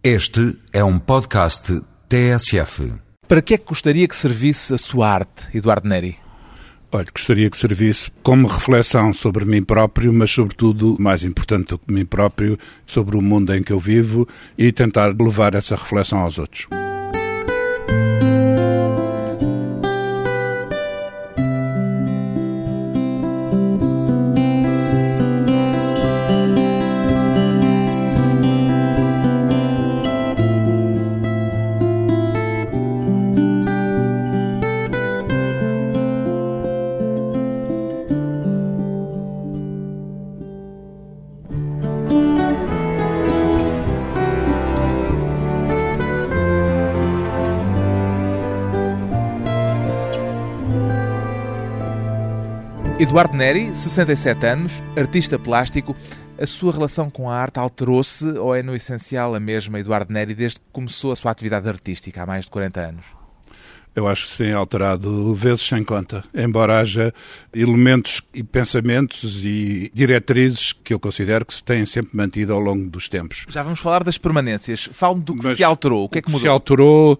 Este é um podcast TSF. Para que é que gostaria que servisse a sua arte, Eduardo Neri? Olha, gostaria que servisse como reflexão sobre mim próprio, mas sobretudo, mais importante do que mim próprio, sobre o mundo em que eu vivo e tentar levar essa reflexão aos outros. Eduardo Neri, 67 anos, artista plástico. A sua relação com a arte alterou-se ou é no essencial a mesma, Eduardo Neri, desde que começou a sua atividade artística há mais de 40 anos? Eu acho que se tem alterado vezes sem conta, embora haja elementos e pensamentos e diretrizes que eu considero que se têm sempre mantido ao longo dos tempos. Já vamos falar das permanências. Fale do que Mas se alterou. O que é que mudou? Se alterou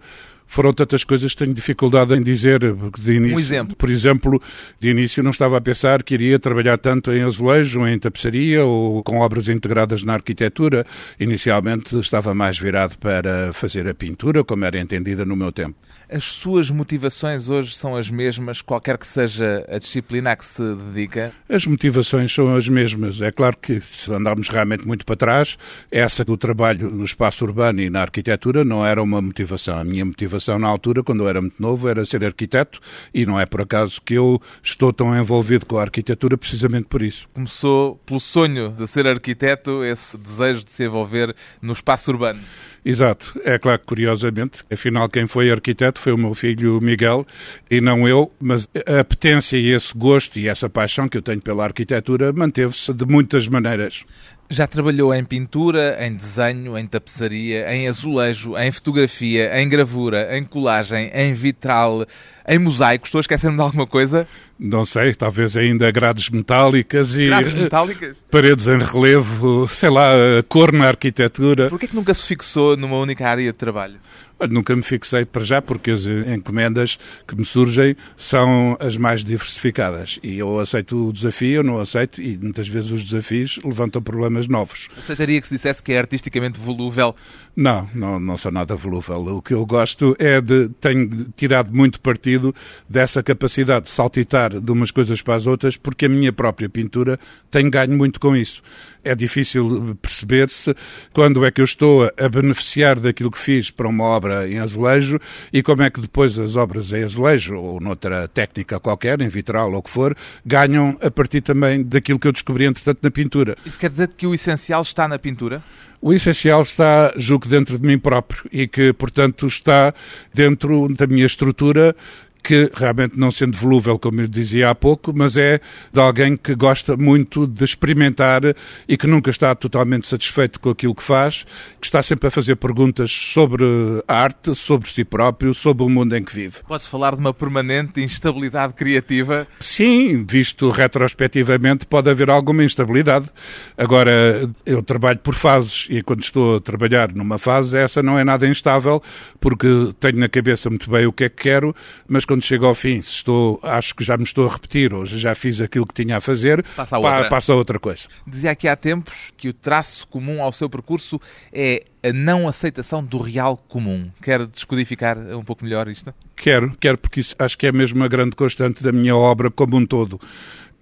foram tantas coisas que tenho dificuldade em dizer. De início, um exemplo. Por exemplo, de início não estava a pensar que iria trabalhar tanto em azulejo, em tapeçaria ou com obras integradas na arquitetura. Inicialmente estava mais virado para fazer a pintura, como era entendida no meu tempo. As suas motivações hoje são as mesmas, qualquer que seja a disciplina a que se dedica? As motivações são as mesmas. É claro que, se andarmos realmente muito para trás, essa do trabalho no espaço urbano e na arquitetura não era uma motivação. A minha motivação na altura, quando eu era muito novo, era ser arquiteto e não é por acaso que eu estou tão envolvido com a arquitetura precisamente por isso. Começou pelo sonho de ser arquiteto, esse desejo de se envolver no espaço urbano. Exato. É claro que, curiosamente, afinal, quem foi arquiteto foi o meu filho Miguel e não eu, mas a apetência e esse gosto e essa paixão que eu tenho pela arquitetura manteve-se de muitas maneiras. Já trabalhou em pintura, em desenho, em tapeçaria, em azulejo, em fotografia, em gravura, em colagem, em vitral, em mosaico. Estou a esquecer-me de alguma coisa? Não sei, talvez ainda grades metálicas e grades metálicas? paredes em relevo, sei lá, cor na arquitetura. Por que nunca se fixou numa única área de trabalho? Nunca me fixei para já, porque as encomendas que me surgem são as mais diversificadas. E eu aceito o desafio, eu não aceito, e muitas vezes os desafios levantam problemas novos. Aceitaria que se dissesse que é artisticamente volúvel? Não, não, não sou nada volúvel. O que eu gosto é de. Tenho tirado muito partido dessa capacidade de saltitar de umas coisas para as outras, porque a minha própria pintura tem ganho muito com isso é difícil perceber-se quando é que eu estou a beneficiar daquilo que fiz para uma obra em azulejo e como é que depois as obras em azulejo ou noutra técnica qualquer, em vitral ou o que for, ganham a partir também daquilo que eu descobri, entretanto, na pintura. Isso quer dizer que o essencial está na pintura? O essencial está, julgo, dentro de mim próprio e que, portanto, está dentro da minha estrutura que realmente não sendo volúvel, como eu dizia há pouco, mas é de alguém que gosta muito de experimentar e que nunca está totalmente satisfeito com aquilo que faz, que está sempre a fazer perguntas sobre a arte, sobre si próprio, sobre o mundo em que vive. Pode-se falar de uma permanente instabilidade criativa? Sim, visto retrospectivamente, pode haver alguma instabilidade. Agora, eu trabalho por fases e quando estou a trabalhar numa fase, essa não é nada instável, porque tenho na cabeça muito bem o que é que quero, mas quando chego ao fim, se estou, acho que já me estou a repetir, ou já fiz aquilo que tinha a fazer, passa a outra, passa a outra coisa. Dizia aqui há tempos que o traço comum ao seu percurso é a não aceitação do real comum. Quer descodificar um pouco melhor isto? Quero, quero, porque isso acho que é mesmo uma grande constante da minha obra como um todo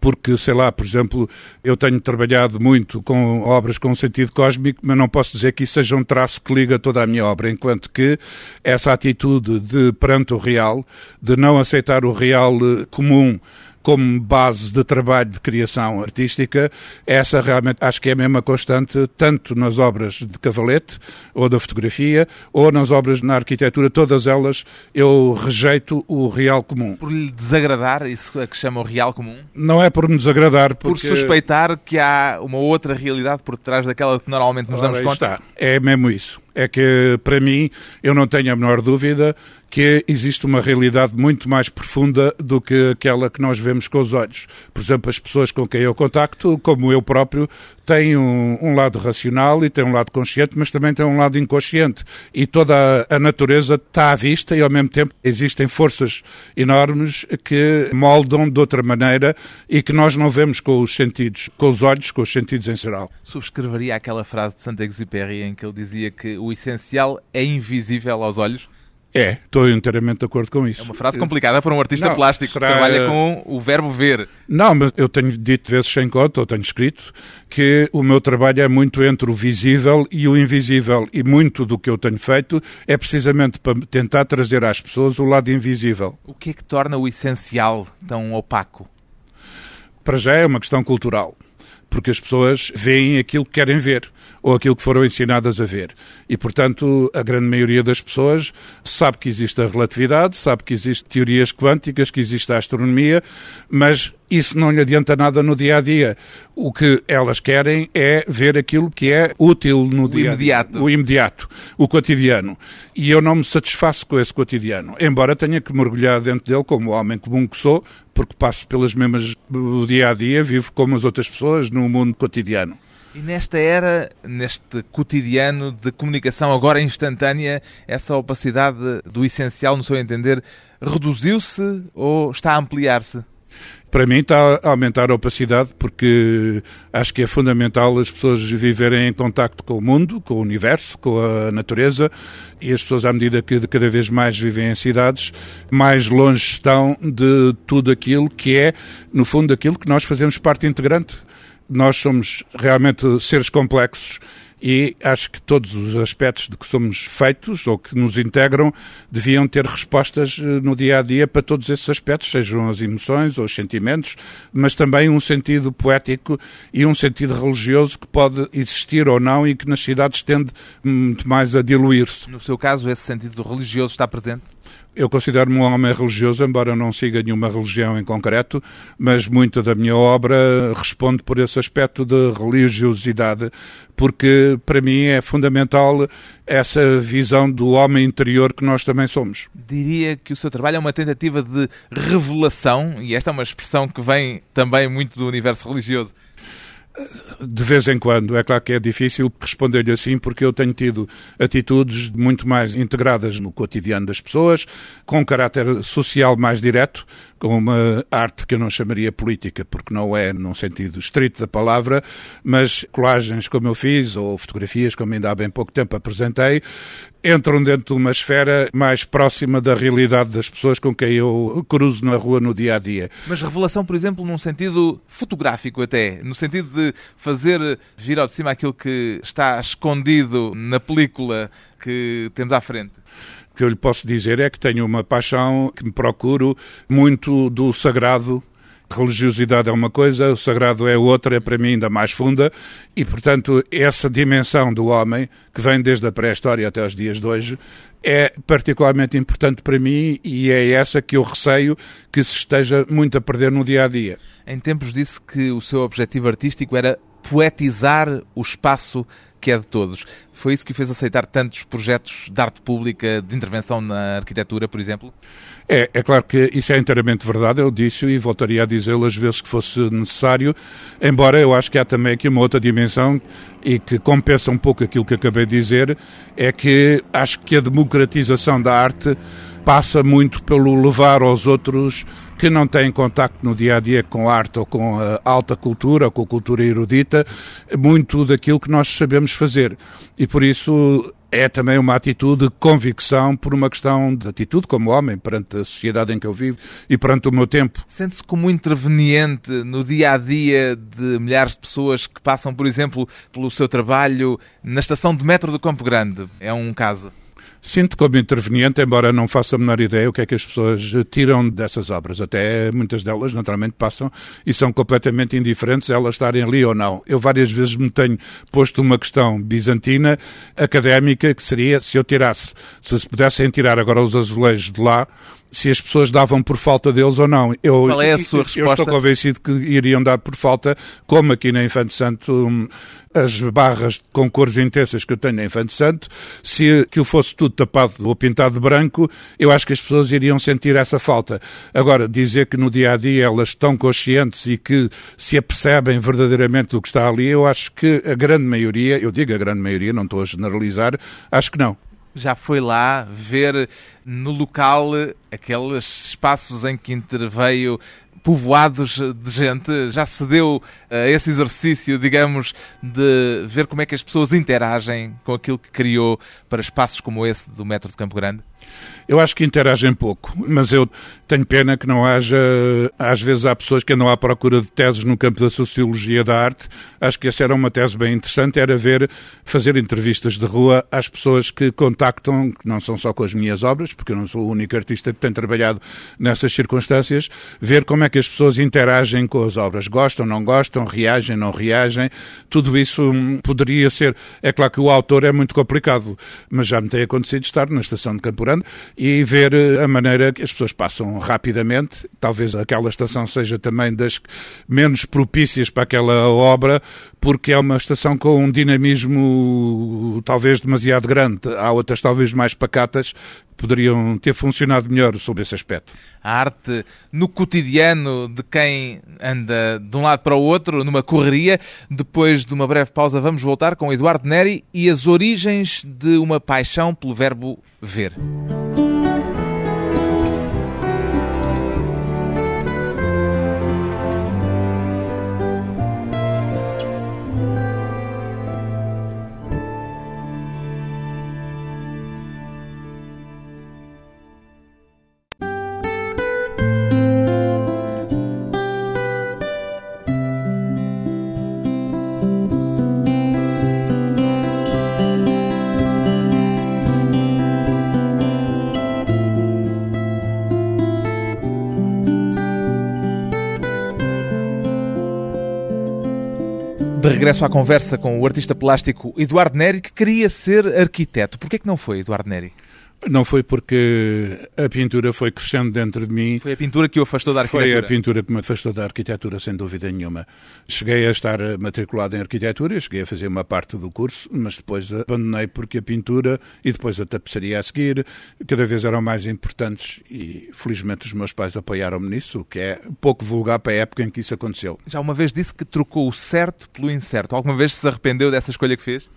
porque, sei lá, por exemplo, eu tenho trabalhado muito com obras com sentido cósmico, mas não posso dizer que isso seja um traço que liga toda a minha obra, enquanto que essa atitude de perante o real, de não aceitar o real eh, comum como base de trabalho de criação artística, essa realmente acho que é a mesma constante, tanto nas obras de cavalete, ou da fotografia, ou nas obras na arquitetura, todas elas eu rejeito o real comum. Por lhe desagradar, isso é que chama o real comum? Não é por me desagradar, porque... Por suspeitar que há uma outra realidade por trás daquela que normalmente nos damos conta? Está. É mesmo isso é que, para mim, eu não tenho a menor dúvida que existe uma realidade muito mais profunda do que aquela que nós vemos com os olhos. Por exemplo, as pessoas com quem eu contacto, como eu próprio, tem um, um, lado racional e tem um lado consciente, mas também tem um lado inconsciente. E toda a, a natureza está à vista e, ao mesmo tempo, existem forças enormes que moldam de outra maneira e que nós não vemos com os sentidos, com os olhos, com os sentidos em geral. Subscreveria aquela frase de Saint-Exupéry em que ele dizia que o essencial é invisível aos olhos? É, estou inteiramente de acordo com isso. É uma frase complicada para um artista não, plástico será... que trabalha com o verbo ver. Não, mas eu tenho dito vezes sem conta, ou tenho escrito, que o meu trabalho é muito entre o visível e o invisível. E muito do que eu tenho feito é precisamente para tentar trazer às pessoas o lado invisível. O que é que torna o essencial tão opaco? Para já é uma questão cultural porque as pessoas veem aquilo que querem ver ou aquilo que foram ensinadas a ver. E, portanto, a grande maioria das pessoas sabe que existe a relatividade, sabe que existem teorias quânticas, que existe a astronomia, mas isso não lhe adianta nada no dia a dia. O que elas querem é ver aquilo que é útil no o dia imediato. O imediato, o cotidiano. E eu não me satisfaço com esse cotidiano, embora tenha que mergulhar dentro dele como homem comum que sou, porque passo pelas mesmas do dia a dia, vivo como as outras pessoas no mundo cotidiano. E nesta era, neste cotidiano de comunicação agora instantânea, essa opacidade do essencial, no seu entender, reduziu-se ou está a ampliar-se? Para mim está a aumentar a opacidade porque acho que é fundamental as pessoas viverem em contacto com o mundo, com o universo, com a natureza. E as pessoas à medida que cada vez mais vivem em cidades, mais longe estão de tudo aquilo que é, no fundo, aquilo que nós fazemos parte integrante. Nós somos realmente seres complexos e acho que todos os aspectos de que somos feitos ou que nos integram deviam ter respostas eh, no dia a dia para todos esses aspectos, sejam as emoções ou os sentimentos, mas também um sentido poético e um sentido religioso que pode existir ou não e que nas cidades tende muito mais a diluir-se. No seu caso, esse sentido religioso está presente? Eu considero-me um homem religioso, embora não siga nenhuma religião em concreto, mas muita da minha obra responde por esse aspecto de religiosidade, porque para mim é fundamental essa visão do homem interior que nós também somos. Diria que o seu trabalho é uma tentativa de revelação, e esta é uma expressão que vem também muito do universo religioso de vez em quando. É claro que é difícil responder-lhe assim, porque eu tenho tido atitudes muito mais integradas no cotidiano das pessoas, com um caráter social mais direto, com uma arte que eu não chamaria política, porque não é num sentido estrito da palavra, mas colagens como eu fiz, ou fotografias como ainda há bem pouco tempo apresentei, entram dentro de uma esfera mais próxima da realidade das pessoas com quem eu cruzo na rua no dia a dia. Mas revelação, por exemplo, num sentido fotográfico até, no sentido de fazer vir ao de cima aquilo que está escondido na película que temos à frente. O que eu lhe posso dizer é que tenho uma paixão que me procuro muito do sagrado religiosidade é uma coisa, o sagrado é outra, é para mim ainda mais funda, e portanto essa dimensão do homem, que vem desde a pré-história até os dias de hoje, é particularmente importante para mim e é essa que eu receio que se esteja muito a perder no dia a dia. Em tempos disse que o seu objetivo artístico era poetizar o espaço que é de todos. Foi isso que fez aceitar tantos projetos de arte pública, de intervenção na arquitetura, por exemplo? É, é claro que isso é inteiramente verdade, eu disse e voltaria a dizê-lo às vezes que fosse necessário, embora eu acho que há também aqui uma outra dimensão e que compensa um pouco aquilo que acabei de dizer, é que acho que a democratização da arte passa muito pelo levar aos outros que não têm contacto no dia a dia com arte ou com a alta cultura ou com a cultura erudita, muito daquilo que nós sabemos fazer. E por isso é também uma atitude de convicção por uma questão de atitude como homem perante a sociedade em que eu vivo e perante o meu tempo. Sente-se como interveniente no dia a dia de milhares de pessoas que passam, por exemplo, pelo seu trabalho na estação de metro do Campo Grande. É um caso. Sinto como interveniente, embora não faça a menor ideia o que é que as pessoas tiram dessas obras. Até muitas delas, naturalmente, passam e são completamente indiferentes elas estarem ali ou não. Eu várias vezes me tenho posto uma questão bizantina, académica, que seria se eu tirasse, se se pudessem tirar agora os azulejos de lá, se as pessoas davam por falta deles ou não. Eu, Qual é a sua resposta? Eu estou convencido que iriam dar por falta, como aqui na Infante Santo as barras com cores intensas que eu tenho em Infante Santo, se aquilo fosse tudo tapado ou pintado de branco, eu acho que as pessoas iriam sentir essa falta. Agora, dizer que no dia a dia elas estão conscientes e que se apercebem verdadeiramente do que está ali, eu acho que a grande maioria, eu digo a grande maioria, não estou a generalizar, acho que não já foi lá ver no local aqueles espaços em que interveio povoados de gente, já se deu uh, esse exercício, digamos, de ver como é que as pessoas interagem com aquilo que criou para espaços como esse do Metro de Campo Grande? Eu acho que interagem pouco, mas eu tenho pena que não haja. Às vezes há pessoas que andam à procura de teses no campo da sociologia da arte. Acho que essa era uma tese bem interessante, era ver, fazer entrevistas de rua às pessoas que contactam, que não são só com as minhas obras, porque eu não sou o único artista que tem trabalhado nessas circunstâncias, ver como é que as pessoas interagem com as obras. Gostam, não gostam, reagem, não reagem. Tudo isso hum, poderia ser. É claro que o autor é muito complicado, mas já me tem acontecido estar na estação de Campurano e ver eh, a maneira que as pessoas passam rapidamente. Talvez aquela estação seja também das menos propícias para aquela obra, porque é uma estação com um dinamismo talvez demasiado grande. Há outras talvez mais pacatas poderiam ter funcionado melhor sob esse aspecto. A arte no cotidiano de quem anda de um lado para o outro, numa correria. Depois de uma breve pausa, vamos voltar com Eduardo Neri e as origens de uma paixão pelo verbo ver. De regresso à conversa com o artista plástico Eduardo Neri, que queria ser arquiteto. Porquê que não foi, Eduardo Neri? Não foi porque a pintura foi crescendo dentro de mim. Foi a pintura que o afastou da arquitetura? Foi a pintura que me afastou da arquitetura, sem dúvida nenhuma. Cheguei a estar matriculado em arquitetura, cheguei a fazer uma parte do curso, mas depois abandonei porque a pintura e depois a tapeçaria a seguir cada vez eram mais importantes e felizmente os meus pais apoiaram-me nisso, o que é pouco vulgar para a época em que isso aconteceu. Já uma vez disse que trocou o certo pelo incerto. Alguma vez se arrependeu dessa escolha que fez?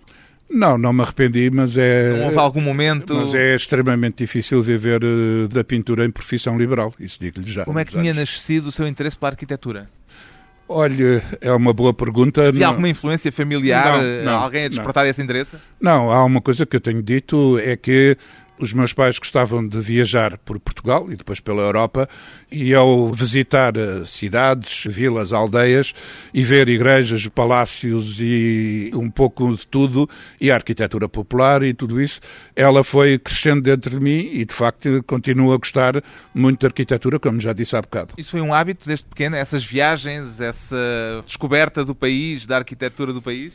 Não, não me arrependi, mas é. Não houve algum momento. Mas é extremamente difícil viver uh, da pintura em profissão liberal, isso digo-lhe já. Como é que tinha nascido o seu interesse pela arquitetura? Olha, é uma boa pergunta. Havia não... alguma influência familiar? Não, não, alguém a despertar esse interesse? Não, há uma coisa que eu tenho dito, é que os meus pais gostavam de viajar por Portugal e depois pela Europa e ao visitar eh, cidades, vilas, aldeias e ver igrejas, palácios e um pouco de tudo e a arquitetura popular e tudo isso, ela foi crescendo dentro de mim e de facto continuo a gostar muito da arquitetura, como já disse há bocado. Isso foi um hábito desde pequeno, essas viagens, essa descoberta do país, da arquitetura do país?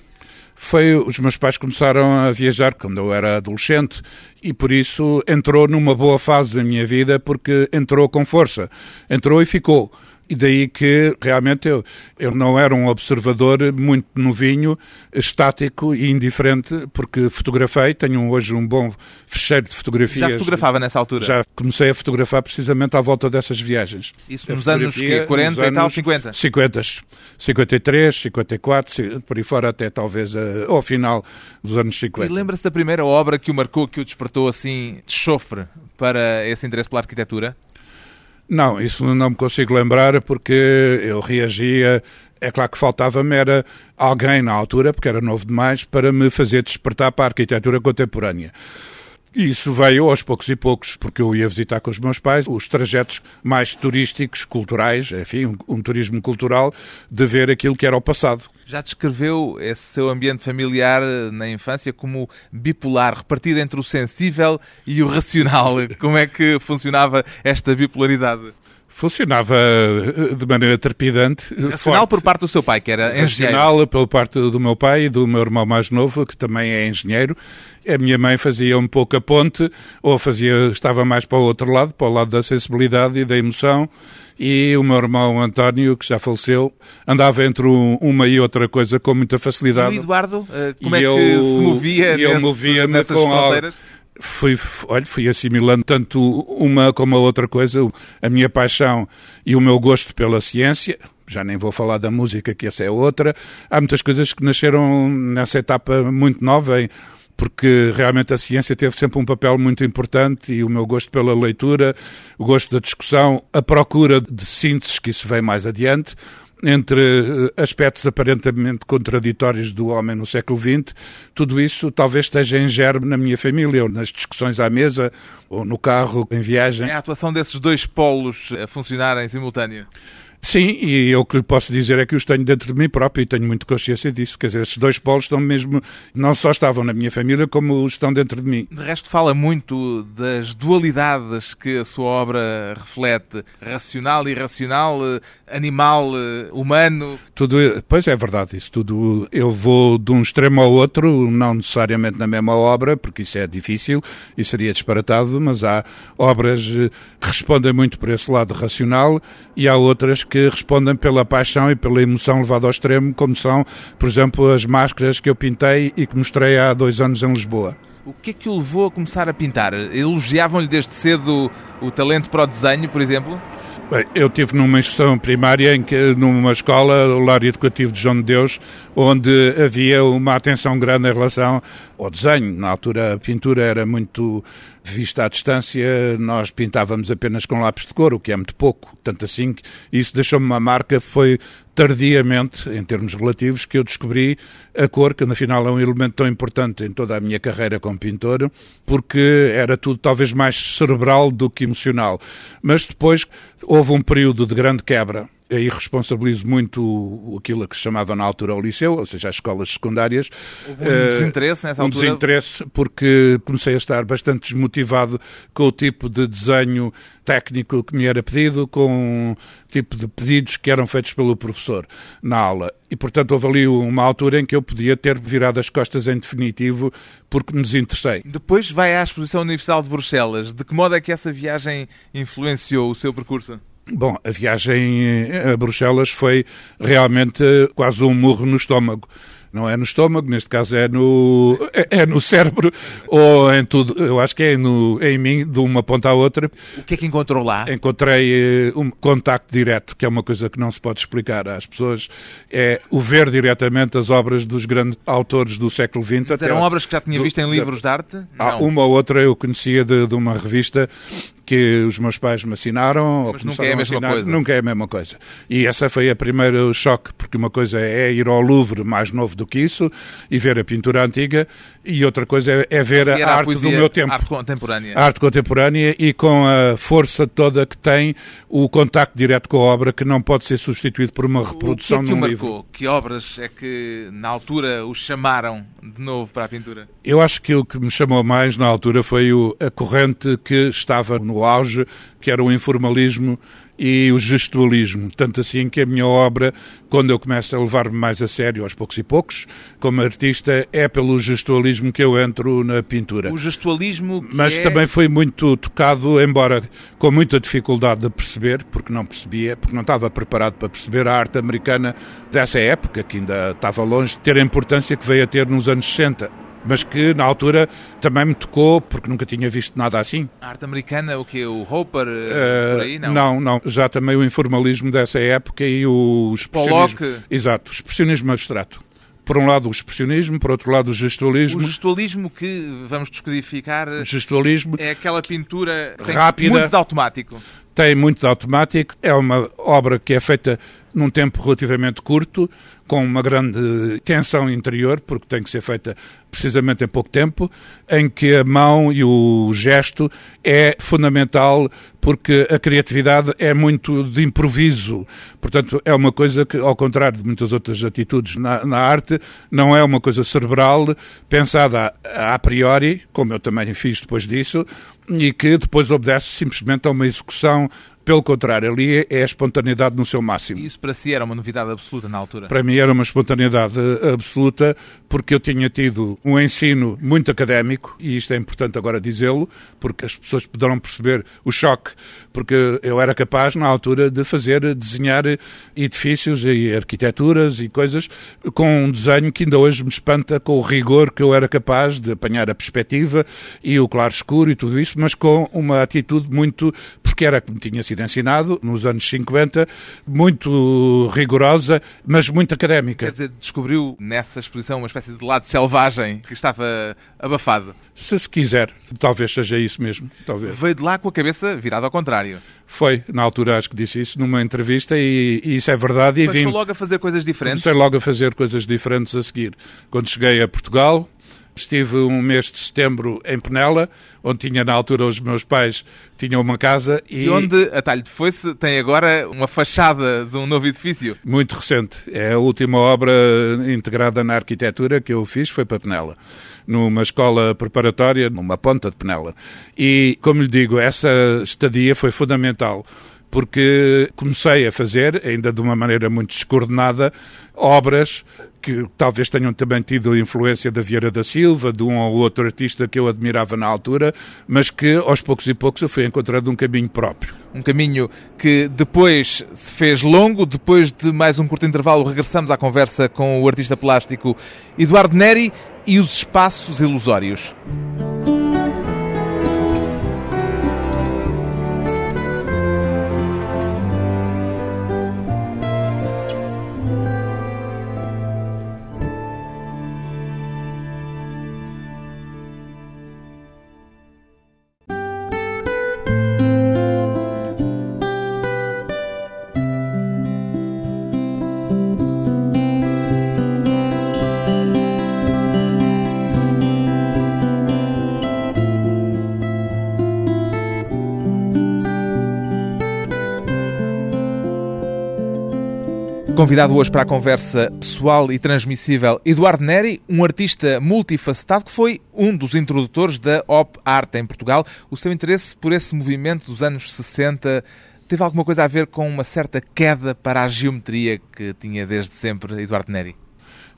Foi os meus pais começaram a viajar quando eu era adolescente e por isso entrou numa boa fase da minha vida porque entrou com força, entrou e ficou. E daí que realmente eu, eu não era um observador muito novinho, estático e indiferente, porque fotografei, tenho hoje um bom fecheiro de fotografias. Já fotografava nessa altura? Já comecei a fotografar precisamente à volta dessas viagens. Isso nos anos que 40 nos e tal, 50? 50, 53, 54, por aí fora até talvez uh, ao final dos anos 50. E lembra-se da primeira obra que o marcou, que o despertou assim de chofre para esse interesse pela arquitetura? Não, isso não me consigo lembrar porque eu reagia. É claro que faltava-me era alguém na altura, porque era novo demais, para me fazer despertar para a arquitetura contemporânea. E isso veio aos poucos e poucos, porque eu ia visitar com os meus pais os trajetos mais turísticos, culturais, enfim, um, um, turismo cultural, de ver aquilo que era o passado. Já descreveu esse seu ambiente familiar na infância como bipolar, repartido entre o sensível e o racional. Como é que funcionava esta bipolaridade? Funcionava eh, de maneira trepidante. Racional por parte do seu pai, que era engenheiro. Racional pela parte do meu pai e do meu irmão mais novo, que também é engenheiro. A minha mãe fazia um pouco a ponte, ou fazia, estava mais para o outro lado, para o lado da sensibilidade e da emoção. E o meu irmão António, que já faleceu, andava entre uma e outra coisa com muita facilidade. E o Eduardo, eh, como e é que eu, se movia, nesse, movia nessas com? Fui, olha, fui assimilando tanto uma como a outra coisa, a minha paixão e o meu gosto pela ciência. Já nem vou falar da música, que essa é outra. Há muitas coisas que nasceram nessa etapa muito nova, porque realmente a ciência teve sempre um papel muito importante e o meu gosto pela leitura, o gosto da discussão, a procura de sínteses que isso vem mais adiante entre eh, aspectos aparentemente contraditórios do homem no século XX, tudo isso talvez esteja em germe na minha família, ou nas discussões à mesa, ou no carro, em viagem. É a atuação desses dois polos a funcionar em simultâneo? Sim, e eu o que lhe posso dizer é que os tenho dentro de mim próprio e tenho muito consciência disso. Quer dizer, esses dois polos estão mesmo, não só estavam na minha família, como estão dentro de mim. De resto, fala muito das dualidades que a sua obra reflete: racional, irracional, animal, humano. Tudo, pois é verdade, isso tudo. Eu vou de um extremo ao outro, não necessariamente na mesma obra, porque isso é difícil e seria disparatado, mas há obras que respondem muito por esse lado racional e há outras que que respondem pela paixão e pela emoção levada ao extremo, como são, por exemplo, as máscaras que eu pintei e que mostrei há dois anos em Lisboa. O que é que o levou a começar a pintar? Elogiavam-lhe desde cedo o talento para o desenho, por exemplo? Bem, eu tive numa instrução primária, em que, numa escola, o Lar Educativo de João de Deus, onde havia uma atenção grande em relação ao desenho. Na altura, a pintura era muito vista à distância, nós pintávamos apenas com lápis de cor, o que é muito pouco. Tanto assim que isso deixou-me uma marca, foi tardiamente, em termos relativos, que eu descobri a cor, que afinal é um elemento tão importante em toda a minha carreira como pintor, porque era tudo talvez mais cerebral do que emocional. Mas depois houve um período de grande quebra aí responsabilizo muito aquilo que se chamava na altura o liceu, ou seja, as escolas secundárias. Houve um uh, desinteresse nessa um altura? Um desinteresse porque comecei a estar bastante desmotivado com o tipo de desenho técnico que me era pedido, com o tipo de pedidos que eram feitos pelo professor na aula. E, portanto, houve ali uma altura em que eu podia ter virado as costas em definitivo porque me desinteressei. Depois vai à Exposição Universal de Bruxelas. De que modo é que essa viagem influenciou o seu percurso? Bom, a viagem a Bruxelas foi realmente quase um murro no estômago não é no estômago, neste caso é no, é, é, no cérebro ou em tudo, eu acho que é no, em mim, de uma ponta à outra. O que é que encontrou lá? Encontrei uh, um contacto direto, que é uma coisa que não se pode explicar às pessoas, é o ver diretamente as obras dos grandes autores do século XX. Mas eram obras que já tinha visto em livros de arte? Não. Uma ou outra eu conhecia de, de uma revista que os meus pais me assinaram. Mas nunca é a mesma coisa. Nunca é a mesma coisa. E essa foi a primeira choque, porque uma coisa é ir ao Louvre mais novo do que isso e ver a pintura antiga, e outra coisa é, é ver a, a arte poesia, do meu tempo. Arte contemporânea. A arte contemporânea e com a força toda que tem o contacto direto com a obra, que não pode ser substituído por uma reprodução o que é que num o livro. marcou? Que obras é que na altura os chamaram de novo para a pintura? Eu acho que o que me chamou mais na altura foi o, a corrente que estava no auge, que era o informalismo e o gestualismo. Tanto assim que a minha obra, quando eu começo a levar-me mais a sério, aos poucos e poucos, como artista, é pelo gestualismo que eu entro na pintura. O gestualismo Mas é... também foi muito tocado, embora com muita dificuldade de perceber, porque não percebia, porque não estava preparado para perceber a arte americana dessa época, que ainda estava longe de ter a importância que veio a ter nos anos 60 mas que na altura também me tocou porque nunca tinha visto nada assim. A arte americana, o que O Hopper, uh, por aí, não? Não, não. Já também o informalismo dessa época e o expressionismo. Pollock. Exato, o expressionismo abstrato. Por um lado o expressionismo, por outro lado o gestualismo. O gestualismo que, vamos descodificar, o gestualismo é aquela pintura rápida, muito de automático. Tem muito de automático, é uma obra que é feita num tempo relativamente curto, com uma grande tensão interior, porque tem que ser feita precisamente em pouco tempo, em que a mão e o gesto é fundamental porque a criatividade é muito de improviso. Portanto, é uma coisa que, ao contrário de muitas outras atitudes na, na arte, não é uma coisa cerebral, pensada a, a, priori, como eu também fiz depois disso, e que depois obedece simplesmente a uma execução Pelo contrário, ali é a espontaneidade no seu máximo. E isso para si era uma novidade absoluta na altura? Para mim era uma espontaneidade absoluta, porque eu tinha tido um ensino muito académico, e isto é importante agora dizê-lo, porque as pessoas poderão perceber o choque, porque eu era capaz, na altura, de fazer, desenhar edifícios e arquiteturas e coisas com um desenho que ainda hoje me espanta com o rigor que eu era capaz de apanhar a perspectiva e o claro escuro e tudo isso, mas com uma atitude muito, porque era como tinha sido ensinado nos anos 50, muito rigorosa, mas muito académica. Quer dizer, descobriu nessa exposição uma espécie de lado selvagem que estava abafado. Se se quiser, talvez seja isso mesmo. Talvez. Veio de lá com a cabeça virada ao contrário. Foi, na altura acho que disse isso numa entrevista e, e isso é verdade. E vim, logo a fazer coisas diferentes? Comecei logo a fazer coisas diferentes a seguir. Quando cheguei a Portugal, estive um mês de setembro em Penela, onde tinha na altura os meus pais tinham uma casa e... E onde, a talho de foice, tem agora uma fachada de um novo edifício. Muito recente. É a última obra integrada na arquitetura que eu fiz, foi para Penela. Numa escola preparatória, numa ponta de Penela. E, como lhe digo, essa estadia foi fundamental porque comecei a fazer, ainda de uma maneira muito descoordenada, obras que talvez tenham também tido influência da Vieira da Silva, de um ou outro artista que eu admirava na altura, mas que aos poucos e poucos eu fui encontrando um caminho próprio. Um caminho que depois se fez longo, depois de mais um curto intervalo regressamos à conversa com o artista plástico Eduardo Neri e os espaços ilusórios. Convidado hoje para a conversa pessoal e transmissível, Eduardo Neri, um artista multifacetado que foi um dos introdutores da Op Art em Portugal. O seu interesse por esse movimento dos anos 60 teve alguma coisa a ver com uma certa queda para a geometria que tinha desde sempre Eduardo Neri?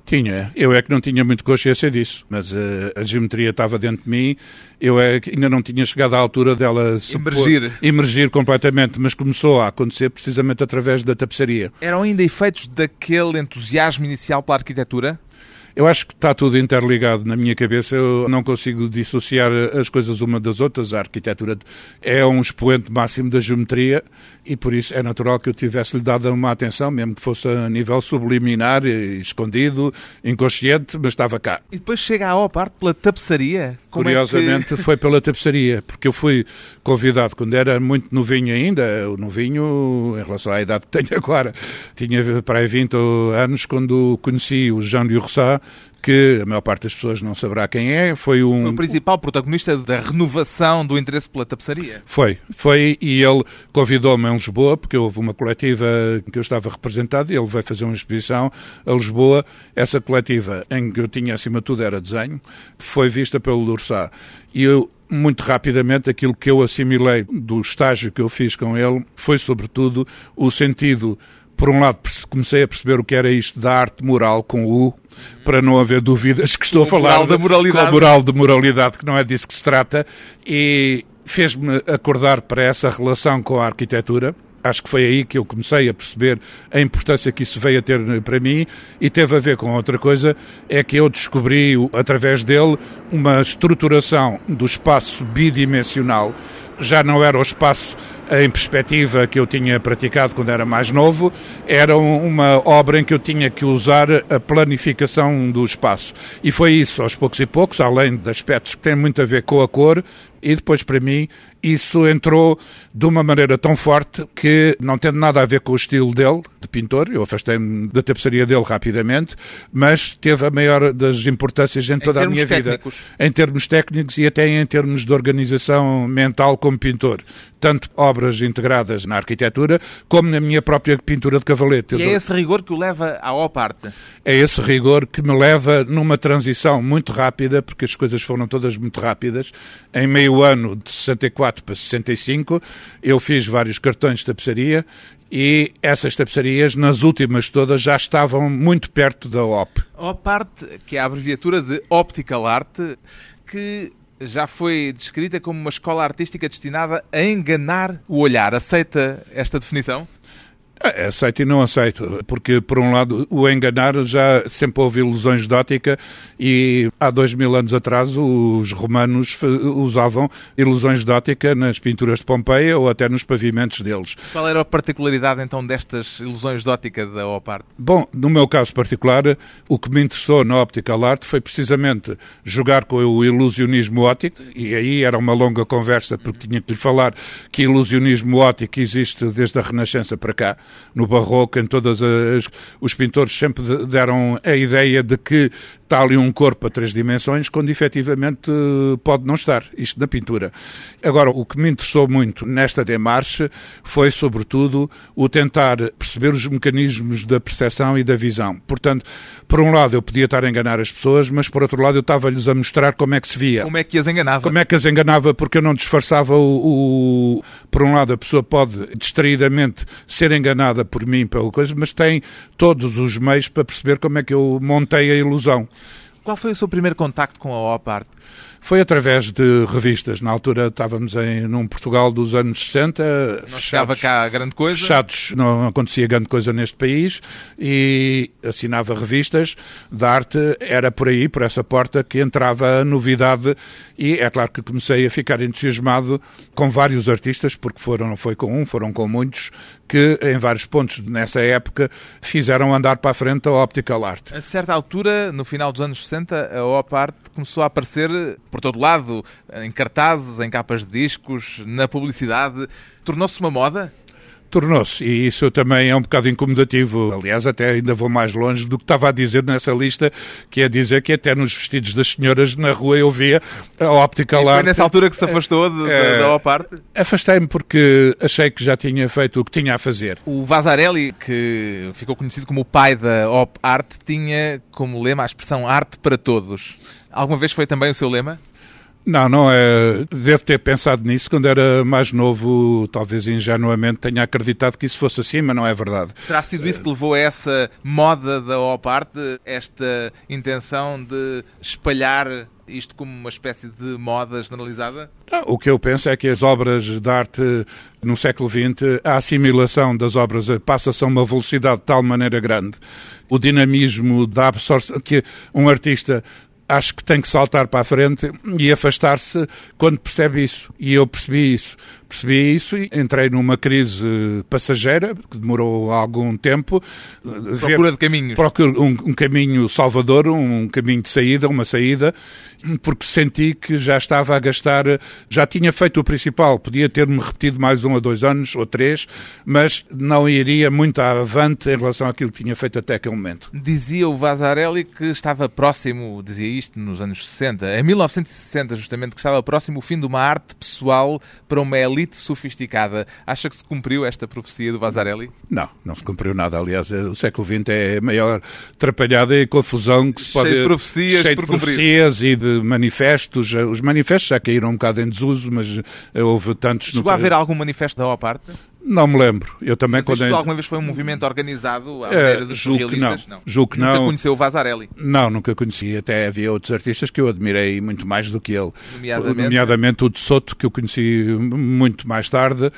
Tinha, eu é que não tinha muito consciência disso, mas uh, a geometria estava dentro de mim, eu é que ainda não tinha chegado à altura dela emergir. emergir completamente, mas começou a acontecer precisamente através da tapeçaria. Eram ainda efeitos daquele entusiasmo inicial pela arquitetura? Eu acho que está tudo interligado na minha cabeça. Eu não consigo dissociar as coisas uma das outras. A arquitetura é um expoente máximo da geometria e por isso é natural que eu tivesse-lhe dado uma atenção, mesmo que fosse a nível subliminar, escondido, inconsciente, mas estava cá. E depois chega à parte pela tapeçaria? Como Curiosamente é que... foi pela tapeçaria, porque eu fui convidado quando era muito novinho ainda, o novinho em relação à idade que tenho agora, tinha para aí 20 anos quando conheci o Jean-Louis Rossat, que a maior parte das pessoas não saberá quem é, foi um... Foi o principal protagonista da renovação do interesse pela tapeçaria. Foi, foi, e ele convidou-me em Lisboa, porque houve uma coletiva em que eu estava representado, e ele veio fazer uma exposição a Lisboa, essa coletiva, em que eu tinha acima de tudo era desenho, foi vista pelo Lursá. E eu muito rapidamente aquilo que eu assimilei do estágio que eu fiz com ele foi sobretudo o sentido por um lado comecei a perceber o que era isto da arte moral com U, para não haver dúvidas que estou a falar moral da moralidade. moral de moralidade, que não é disso que se trata, e fez-me acordar para essa relação com a arquitetura. Acho que foi aí que eu comecei a perceber a importância que isso veio a ter para mim e teve a ver com outra coisa, é que eu descobri, através dele, uma estruturação do espaço bidimensional. Já não era o espaço em perspectiva que eu tinha praticado quando era mais novo, era uma obra em que eu tinha que usar a planificação do espaço. E foi isso, aos poucos e poucos, além de aspectos que têm muito a ver com a cor, e depois, para mim, isso entrou de uma maneira tão forte que, não tendo nada a ver com o estilo dele, de pintor, eu afastei-me da tapeçaria dele rapidamente, mas teve a maior das importâncias em toda em a minha técnicos. vida. Em termos técnicos e até em termos de organização mental como pintor. tanto obras integradas na arquitetura como na minha própria pintura de cavalete. E é esse rigor que o leva à op arte? É esse rigor que me leva numa transição muito rápida, porque as coisas foram todas muito rápidas. Em meio ano de 64 para 65, eu fiz vários cartões de tapeçaria e essas tapeçarias, nas últimas todas, já estavam muito perto da OP. OP Art, que é a abreviatura de Optical Art, que já foi descrita como uma escola artística destinada a enganar o olhar. Aceita esta definição? É, aceito e não aceito, porque por um lado o enganar já sempre houve ilusões de ótica e há dois mil anos atrás os romanos usavam ilusões de ótica nas pinturas de Pompeia ou até nos pavimentos deles. Qual era a particularidade então destas ilusões de ótica da OPART? Bom, no meu caso particular, o que me interessou na Optical Art foi precisamente jogar com o ilusionismo óptico e aí era uma longa conversa porque tinha que lhe falar que ilusionismo óptico existe desde a Renascença para cá no Barroco, em todas as. Os pintores sempre deram a ideia de que está ali um corpo a três dimensões, quando efetivamente pode não estar, isto na pintura. Agora, o que me interessou muito nesta demarche foi, sobretudo, o tentar perceber os mecanismos da percepção e da visão. Portanto, por um lado eu podia estar a enganar as pessoas, mas por outro lado eu estava-lhes a mostrar como é que se via. Como é que as enganava? Como é que as enganava, porque eu não disfarçava o... o... Por um lado, a pessoa pode, distraidamente, ser enganada por mim pela coisa, mas tem todos os meios para perceber como é que eu montei a ilusão. Qual foi o seu primeiro contacto com a OPART? Foi através de revistas. Na altura estávamos em num Portugal dos anos 60. Não chegava cá grande coisa? Fechados, não acontecia grande coisa neste país e assinava revistas da arte. Era por aí, por essa porta, que entrava a novidade e é claro que comecei a ficar entusiasmado com vários artistas, porque foram, não foi com um, foram com muitos, que em vários pontos nessa época fizeram andar para a frente a optical art. A certa altura, no final dos anos 60, a op art começou a aparecer por todo lado, em cartazes, em capas de discos, na publicidade. Tornou-se uma moda? Tornou-se, e isso também é um bocado incomodativo. Aliás, até ainda vou mais longe do que estava a dizer nessa lista, que é dizer que até nos vestidos das senhoras na rua eu via a óptica lá. Foi nessa altura que se afastou de, é, da OPART? Afastei-me porque achei que já tinha feito o que tinha a fazer. O Vasarelli, que ficou conhecido como o pai da Op Art, tinha como lema a expressão arte para todos. Alguma vez foi também o seu lema? Não, não é. Devo ter pensado nisso quando era mais novo, talvez ingenuamente tenha acreditado que isso fosse assim, mas não é verdade. Terá sido isso que levou a essa moda da OPART, esta intenção de espalhar isto como uma espécie de moda generalizada? Não, o que eu penso é que as obras de arte no século XX, a assimilação das obras passa-se a uma velocidade de tal maneira grande, o dinamismo da absorção, que um artista acho que tem que saltar para a frente e afastar-se quando percebe isso. E eu percebi isso. Percebi isso e entrei numa crise passageira, que demorou algum tempo. Procura de caminhos. Procura um, um caminho salvador, um caminho de saída, uma saída, porque senti que já estava a gastar, já tinha feito o principal, podia ter-me repetido mais um ou dois anos, ou três, mas não iria muito avante em relação àquilo que tinha feito até aquele momento. Dizia o Vasarelli que estava próximo, dizia isto nos anos 60, em 1960 justamente, que estava próximo o fim de uma arte pessoal para uma elite sofisticada. Acha que se cumpriu esta profecia do Vasarelli? Não, não se cumpriu nada. Aliás, o século XX é a maior atrapalhada e confusão que se pode... Cheio de profecias cheio de profecias e de manifestos. Os manifestos já caíram um bocado em desuso, mas houve tantos... Chegou no... a haver algum manifesto da OPARTE? Não me lembro. Eu também Mas quando alguma vez foi um movimento organizado à maneira dos julgo que não. não. Julgo que nunca não. conheceu o Vasarelli? Não, nunca conheci. Até havia outros artistas que eu admirei muito mais do que ele. Nomeadamente, Nomeadamente o de Soto, que eu conheci muito mais tarde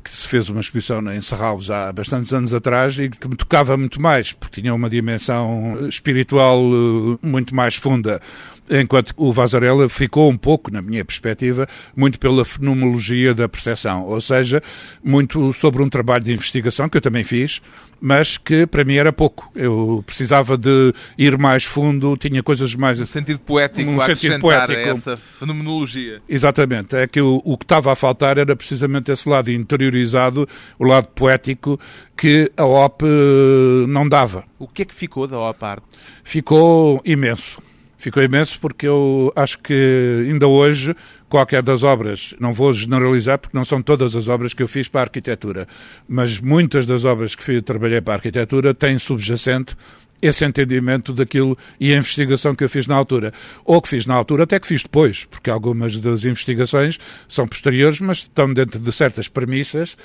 que se fez uma exposição em Serralves há bastantes anos atrás e que me tocava muito mais, porque tinha uma dimensão espiritual eh, muito mais funda enquanto o Vasarella ficou um pouco, na minha perspectiva, muito pela fenomenologia da percepção, ou seja, muito sobre um trabalho de investigação que eu também fiz, mas que para mim era pouco. Eu precisava de ir mais fundo, tinha coisas mais... Um sentido poético um sentido poético. essa fenomenologia. Exatamente. É que o, o que estava a faltar era precisamente esse lado interiorizado, o lado poético, que a OP eh, não dava. O que é que ficou da OP Arte? Ficou imenso Ficou imenso porque eu acho que ainda hoje qualquer das obras, não vou generalizar porque não são todas as obras que eu fiz para a arquitetura, mas muitas das obras que fiz, trabalhei para a arquitetura têm subjacente esse entendimento daquilo e a investigação que eu fiz na altura. Ou que fiz na altura, até que fiz depois, porque algumas das investigações são posteriores, mas estão dentro de certas premissas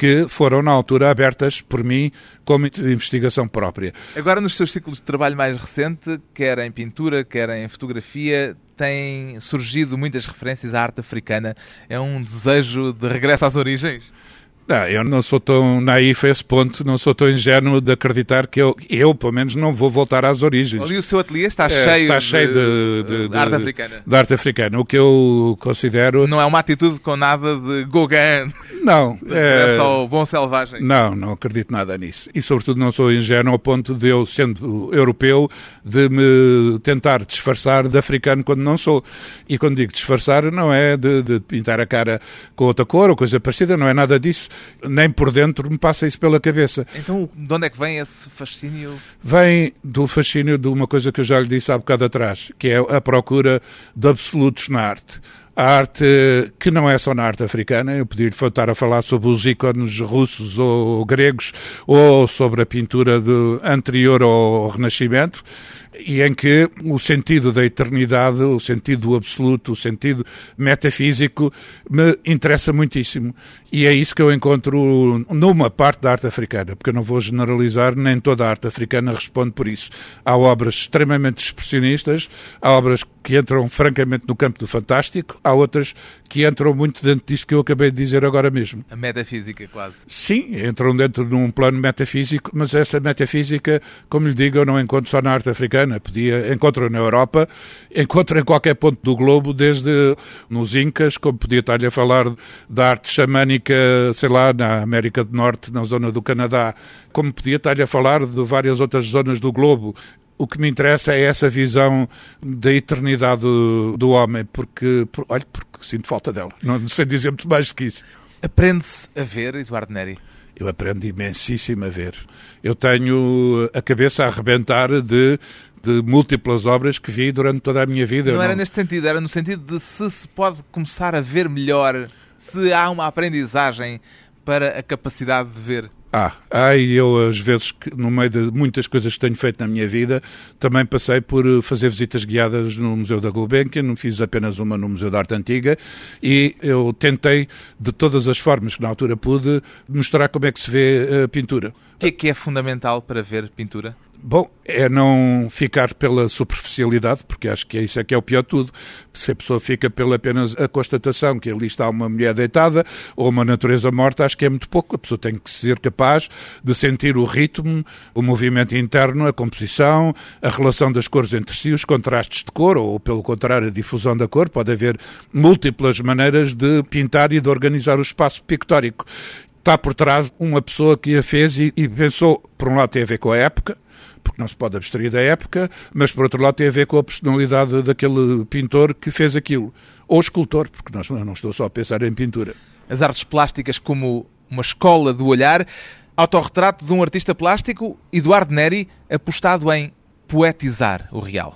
que foram na altura abertas por mim como investigação própria. Agora, nos seus ciclos de trabalho mais recente, quer em pintura, quer em fotografia, têm surgido muitas referências à arte africana. É um desejo de regresso às origens? Não, eu não sou tão naif a esse ponto, não sou tão ingênuo de acreditar que eu, eu pelo menos, não vou voltar às origens. Ali o seu ateliê está é, cheio, está cheio de, de, de, arte africana. De arte africana. O que eu considero... Não é uma atitude com nada de Gauguin. Não. É, é só o bom selvagem. Não, não acredito nada nisso. E, sobretudo, não sou ingênuo ao ponto de eu, sendo europeu, de me tentar disfarçar de africano quando não sou. E quando digo disfarçar, não é de, de pintar a cara com outra cor ou coisa parecida, não é nada disso nem por dentro me passa isso pela cabeça. Então, de onde é que vem esse fascínio? Vem do fascínio de uma coisa que eu já lhe disse há bocado atrás, que é a procura de absolutos na arte. A arte que não é só na arte africana, eu podia-lhe estar a falar sobre os ícones russos ou gregos, ou sobre a pintura de, anterior ao Renascimento, e em que o sentido da eternidade, o sentido absoluto, o sentido metafísico me interessa muitíssimo. E é isso que eu encontro numa parte da arte africana, porque eu não vou generalizar, nem toda a arte africana responde por isso. Há obras extremamente expressionistas, há obras que entram francamente no campo do fantástico, há outras que entram muito dentro disto que eu acabei de dizer agora mesmo. A metafísica, quase. Sim, entram dentro de um plano metafísico, mas essa metafísica, como lhe digo, eu não encontro só na arte africana, podia, encontro na Europa, encontro em qualquer ponto do globo, desde nos Incas, como podia estar-lhe a falar da arte xamânica sei lá, na América do Norte, na zona do Canadá, como podia estar-lhe a falar de várias outras zonas do globo. O que me interessa é essa visão da eternidade do, do homem, porque, por, olha, porque sinto falta dela. Não sei dizer muito mais do que isso. Aprende-se a ver, Eduardo Neri? Eu aprendo imensíssimo a ver. Eu tenho a cabeça a arrebentar de de múltiplas obras que vi durante toda a minha vida. Não, não, era neste sentido, era no sentido de se se pode começar a ver melhor se há uma aprendizagem para a capacidade de ver? Ah, ah, e eu às vezes, no meio de muitas coisas que tenho feito na minha vida, também passei por eh, fazer visitas guiadas no Museu da Gulbenkian, não fiz apenas uma no Museu da Arte Antiga, e eu tentei, de todas as formas que na altura pude, mostrar como é que se vê a pintura. O que é que é fundamental para ver pintura? Bom, é não ficar pela superficialidade, porque acho que isso é que é o pior de tudo. Se a pessoa fica pela apenas a constatação que ali está uma mulher deitada ou uma natureza morta, acho que é muito pouco. A pessoa tem que ser capaz de sentir o ritmo, o movimento interno, a composição, a relação das cores entre si, os contrastes de cor, ou pelo contrário, a difusão da cor. Pode haver múltiplas maneiras de pintar e de organizar o espaço pictórico. Está por trás uma pessoa que a fez e, e pensou, por um lado, tem a ver com a época, porque não se pode abstrair da época, mas por outro lado tem a ver com a personalidade daquele pintor que fez aquilo. Ou escultor, porque não, não estou só a pensar em pintura. As artes plásticas como uma escola do olhar. Autorretrato de um artista plástico, Eduardo Neri, apostado em poetizar o real.